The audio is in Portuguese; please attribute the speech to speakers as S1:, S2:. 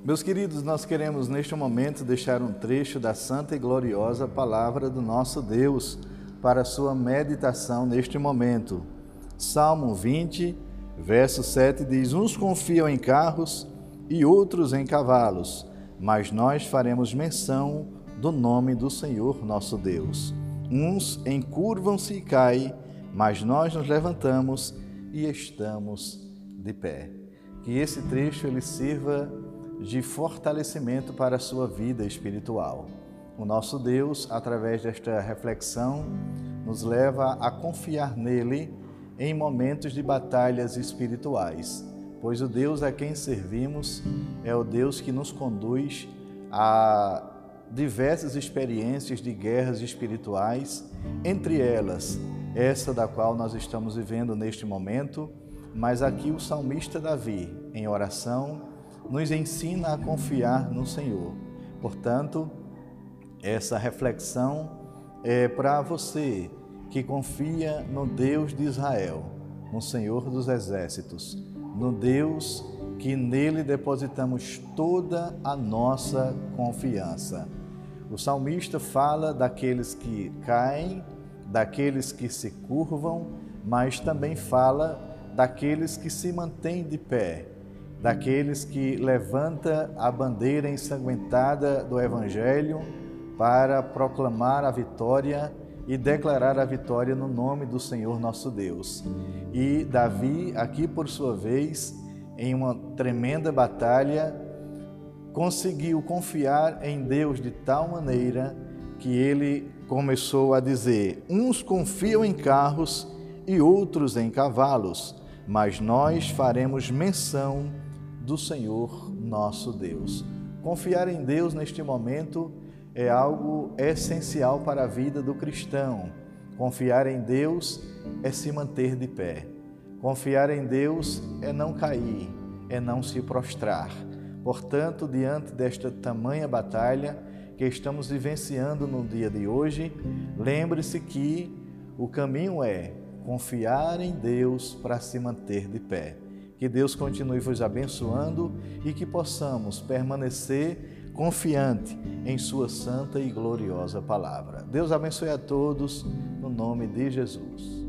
S1: Meus queridos, nós queremos neste momento deixar um trecho da santa e gloriosa palavra do nosso Deus para sua meditação neste momento. Salmo 20, verso 7 diz: Uns confiam em carros e outros em cavalos, mas nós faremos menção do nome do Senhor nosso Deus. Uns encurvam-se e caem, mas nós nos levantamos e estamos de pé. Que esse trecho ele sirva de fortalecimento para a sua vida espiritual. O nosso Deus, através desta reflexão, nos leva a confiar nele em momentos de batalhas espirituais, pois o Deus a quem servimos é o Deus que nos conduz a diversas experiências de guerras espirituais, entre elas essa da qual nós estamos vivendo neste momento, mas aqui o salmista Davi, em oração, nos ensina a confiar no Senhor. Portanto, essa reflexão é para você que confia no Deus de Israel, no Senhor dos Exércitos, no Deus que nele depositamos toda a nossa confiança. O salmista fala daqueles que caem, daqueles que se curvam, mas também fala daqueles que se mantêm de pé, daqueles que levanta a bandeira ensanguentada do Evangelho para proclamar a vitória e declarar a vitória no nome do Senhor nosso Deus. E Davi, aqui por sua vez, em uma tremenda batalha, conseguiu confiar em Deus de tal maneira que ele começou a dizer: Uns confiam em carros e outros em cavalos, mas nós faremos menção do Senhor nosso Deus. Confiar em Deus neste momento é algo essencial para a vida do cristão. Confiar em Deus é se manter de pé. Confiar em Deus é não cair, é não se prostrar. Portanto, diante desta tamanha batalha que estamos vivenciando no dia de hoje, lembre-se que o caminho é confiar em Deus para se manter de pé. Que Deus continue vos abençoando e que possamos permanecer confiante em Sua santa e gloriosa palavra. Deus abençoe a todos, no nome de Jesus.